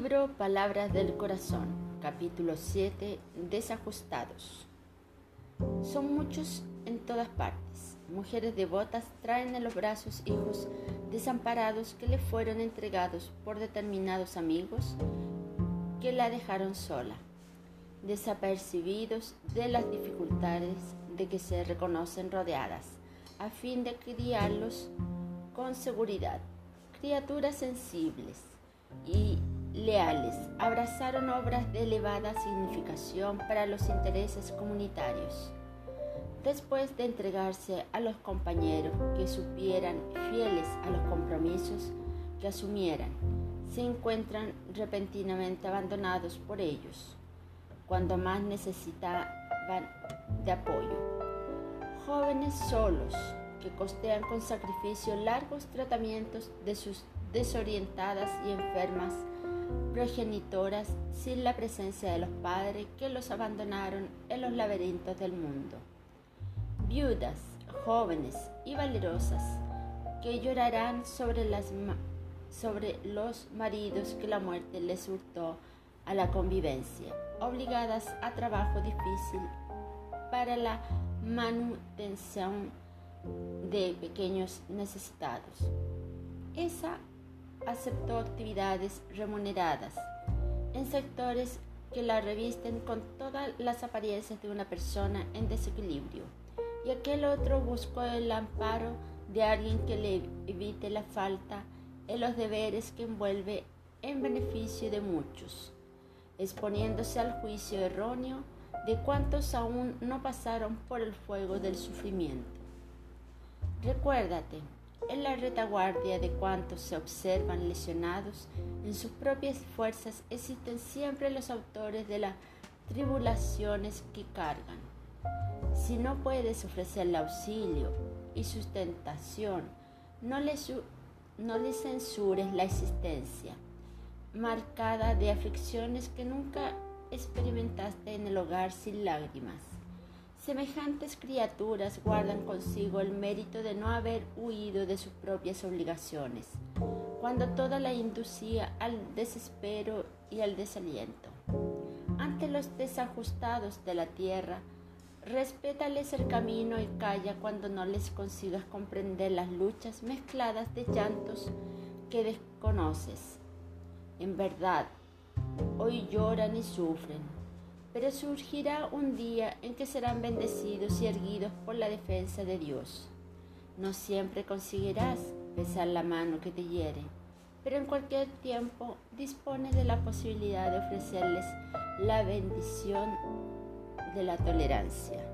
Libro Palabras del Corazón, capítulo 7, Desajustados. Son muchos en todas partes. Mujeres devotas traen en los brazos hijos desamparados que le fueron entregados por determinados amigos que la dejaron sola, desapercibidos de las dificultades de que se reconocen rodeadas, a fin de criarlos con seguridad. Criaturas sensibles y leales, abrazaron obras de elevada significación para los intereses comunitarios. Después de entregarse a los compañeros que supieran fieles a los compromisos que asumieran, se encuentran repentinamente abandonados por ellos, cuando más necesitaban de apoyo. Jóvenes solos que costean con sacrificio largos tratamientos de sus desorientadas y enfermas progenitoras sin la presencia de los padres que los abandonaron en los laberintos del mundo. Viudas, jóvenes y valerosas que llorarán sobre, los maridos que la muerte les hurtó a la convivencia, obligadas a trabajo difícil para la manutención de pequeños necesitados. Esa aceptó actividades remuneradas en sectores que la revisten con todas las apariencias de una persona en desequilibrio, y aquel otro buscó el amparo de alguien que le evite la falta en los deberes que envuelve en beneficio de muchos, exponiéndose al juicio erróneo de cuantos aún no pasaron por el fuego del sufrimiento. Recuérdate, en la retaguardia de cuantos se observan lesionados en sus propias fuerzas existen siempre los autores de las tribulaciones que cargan. Si no puedes ofrecerle auxilio y sustentación, no le, no le censures la existencia, marcada de aflicciones que nunca experimentaste en el hogar sin lágrimas. Semejantes criaturas guardan consigo el mérito de no haber huido de sus propias obligaciones, cuando toda la inducía al desespero y al desaliento. Ante los desajustados de la tierra, respétales el camino y calla cuando no les consigas comprender las luchas mezcladas de llantos que desconoces. En verdad, hoy lloran y sufren pero surgirá un día en que serán bendecidos y erguidos por la defensa de Dios. No siempre conseguirás besar la mano que te hiere, pero en cualquier tiempo dispone de la posibilidad de ofrecerles la bendición de la tolerancia.